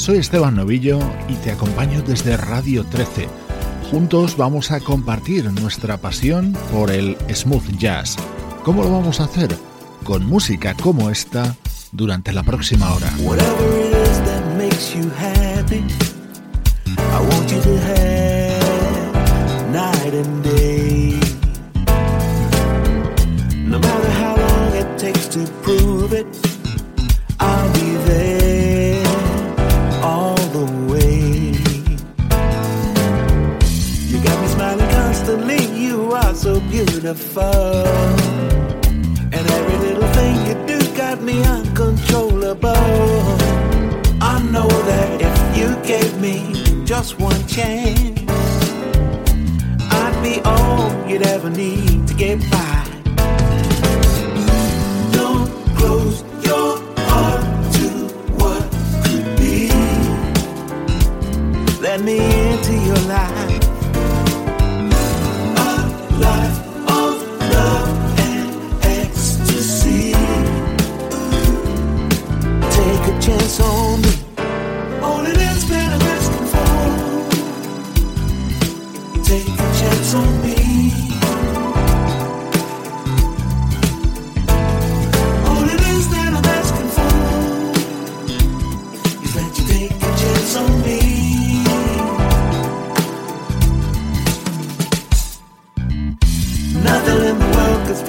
Soy Esteban Novillo y te acompaño desde Radio 13. Juntos vamos a compartir nuestra pasión por el smooth jazz. ¿Cómo lo vamos a hacer? Con música como esta durante la próxima hora. And every little thing you do got me uncontrollable. I know that if you gave me just one chance, I'd be all you'd ever need to get by.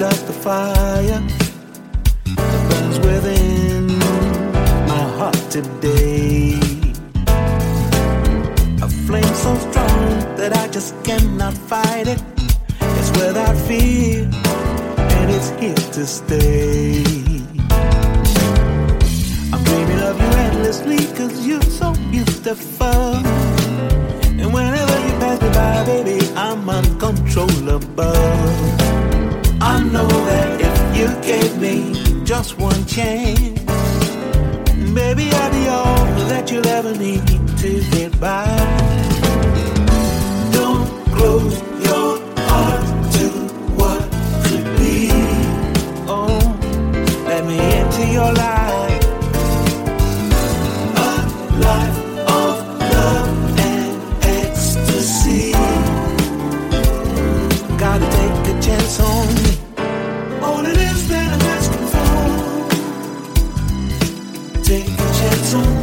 Stop the fire that burns within my heart today. A flame so strong that I just cannot fight it. It's without fear, and it's here to stay. I'm dreaming of you endlessly, cause you're so beautiful. And whenever you pass me by, baby, I'm uncontrollable. I know that if you gave me just one chance, baby, I'd be all that you'll ever need to get by. Don't close your heart to what could be. Oh, let me into your life. A life sun.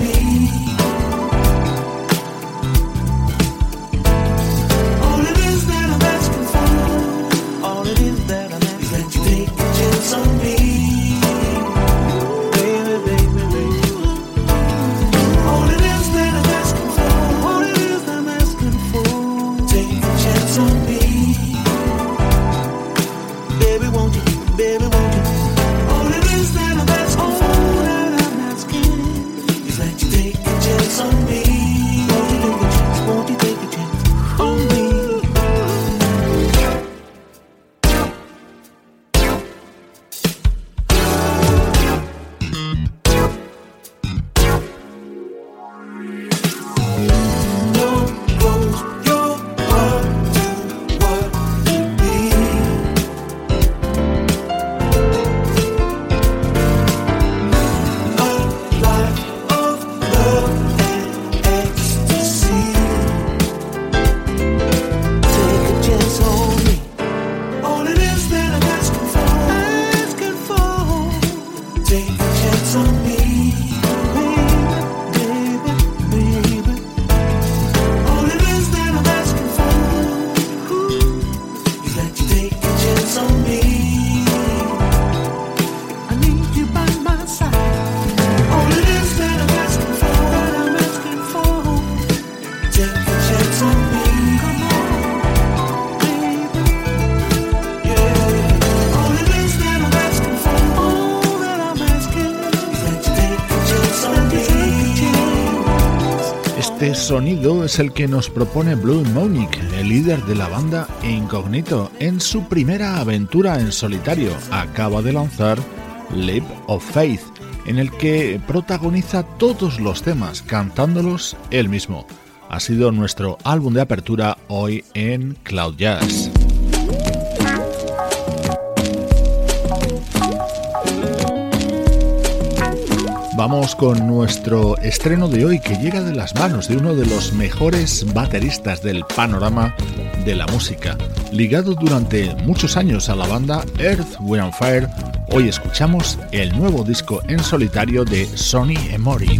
Sonido es el que nos propone Blue Monique, el líder de la banda Incognito, en su primera aventura en solitario. Acaba de lanzar Leap of Faith, en el que protagoniza todos los temas, cantándolos él mismo. Ha sido nuestro álbum de apertura hoy en Cloud Jazz. Vamos con nuestro estreno de hoy que llega de las manos de uno de los mejores bateristas del panorama de la música. Ligado durante muchos años a la banda Earth, Wind Fire, hoy escuchamos el nuevo disco en solitario de Sonny Emory.